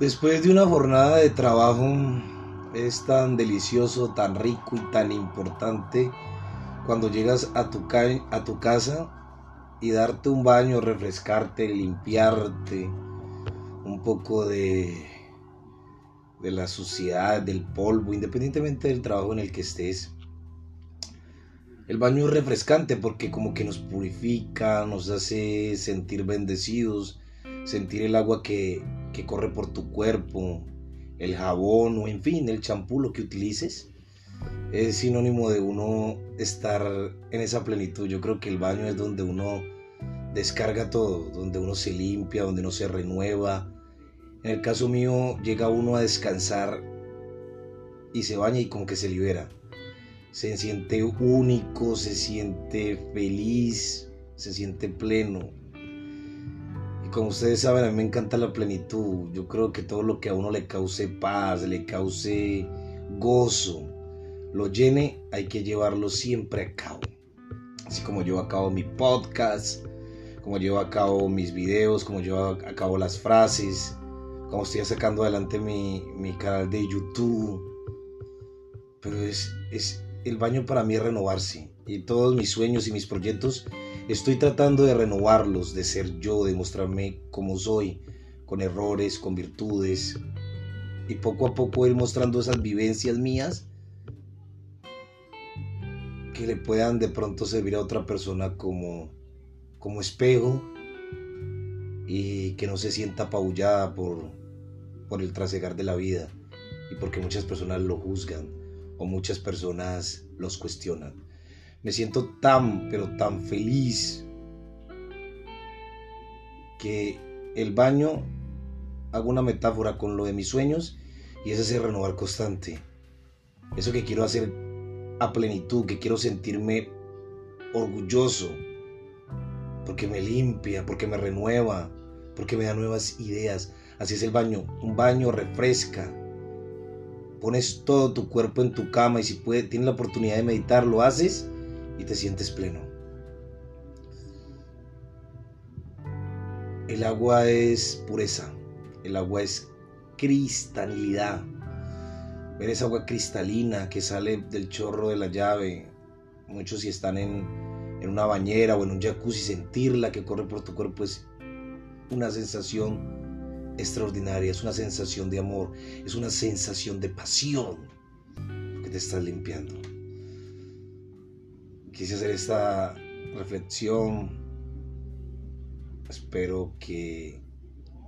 Después de una jornada de trabajo es tan delicioso, tan rico y tan importante cuando llegas a tu, casa y darte un baño, refrescarte, limpiarte un poco de, de la suciedad, del polvo, independientemente del trabajo en el que estés. El baño es refrescante porque como que nos purifica, nos hace sentir bendecidos, sentir el agua que, que corre por tu cuerpo, el jabón o en fin, el champú, lo que utilices, es sinónimo de uno estar en esa plenitud. Yo creo que el baño es donde uno descarga todo, donde uno se limpia, donde uno se renueva. En el caso mío llega uno a descansar y se baña y como que se libera. Se siente único, se siente feliz, se siente pleno como ustedes saben, a mí me encanta la plenitud. Yo creo que todo lo que a uno le cause paz, le cause gozo, lo llene, hay que llevarlo siempre a cabo. Así como llevo a cabo mi podcast, como llevo a cabo mis videos, como llevo a cabo las frases, como estoy sacando adelante mi, mi canal de YouTube. Pero es, es, el baño para mí renovarse. Y todos mis sueños y mis proyectos Estoy tratando de renovarlos, de ser yo, de mostrarme como soy, con errores, con virtudes, y poco a poco ir mostrando esas vivencias mías que le puedan de pronto servir a otra persona como, como espejo y que no se sienta apabullada por, por el trasegar de la vida y porque muchas personas lo juzgan o muchas personas los cuestionan. Me siento tan, pero tan feliz que el baño, hago una metáfora con lo de mis sueños y es ese renovar constante. Eso que quiero hacer a plenitud, que quiero sentirme orgulloso, porque me limpia, porque me renueva, porque me da nuevas ideas. Así es el baño. Un baño refresca. Pones todo tu cuerpo en tu cama y si puede, tienes la oportunidad de meditar, lo haces y te sientes pleno. El agua es pureza, el agua es cristalidad. Ver esa agua cristalina que sale del chorro de la llave. Muchos si están en, en una bañera o en un jacuzzi, sentirla que corre por tu cuerpo es una sensación extraordinaria, es una sensación de amor, es una sensación de pasión, que te estás limpiando quise hacer esta reflexión. Espero que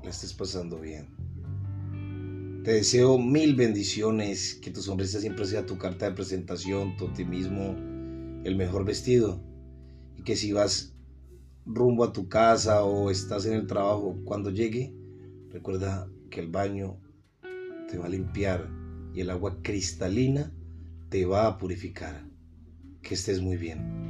la estés pasando bien. Te deseo mil bendiciones, que tu sonrisa siempre sea tu carta de presentación, tu optimismo, el mejor vestido. Y que si vas rumbo a tu casa o estás en el trabajo, cuando llegue, recuerda que el baño te va a limpiar y el agua cristalina te va a purificar que estés muy bien.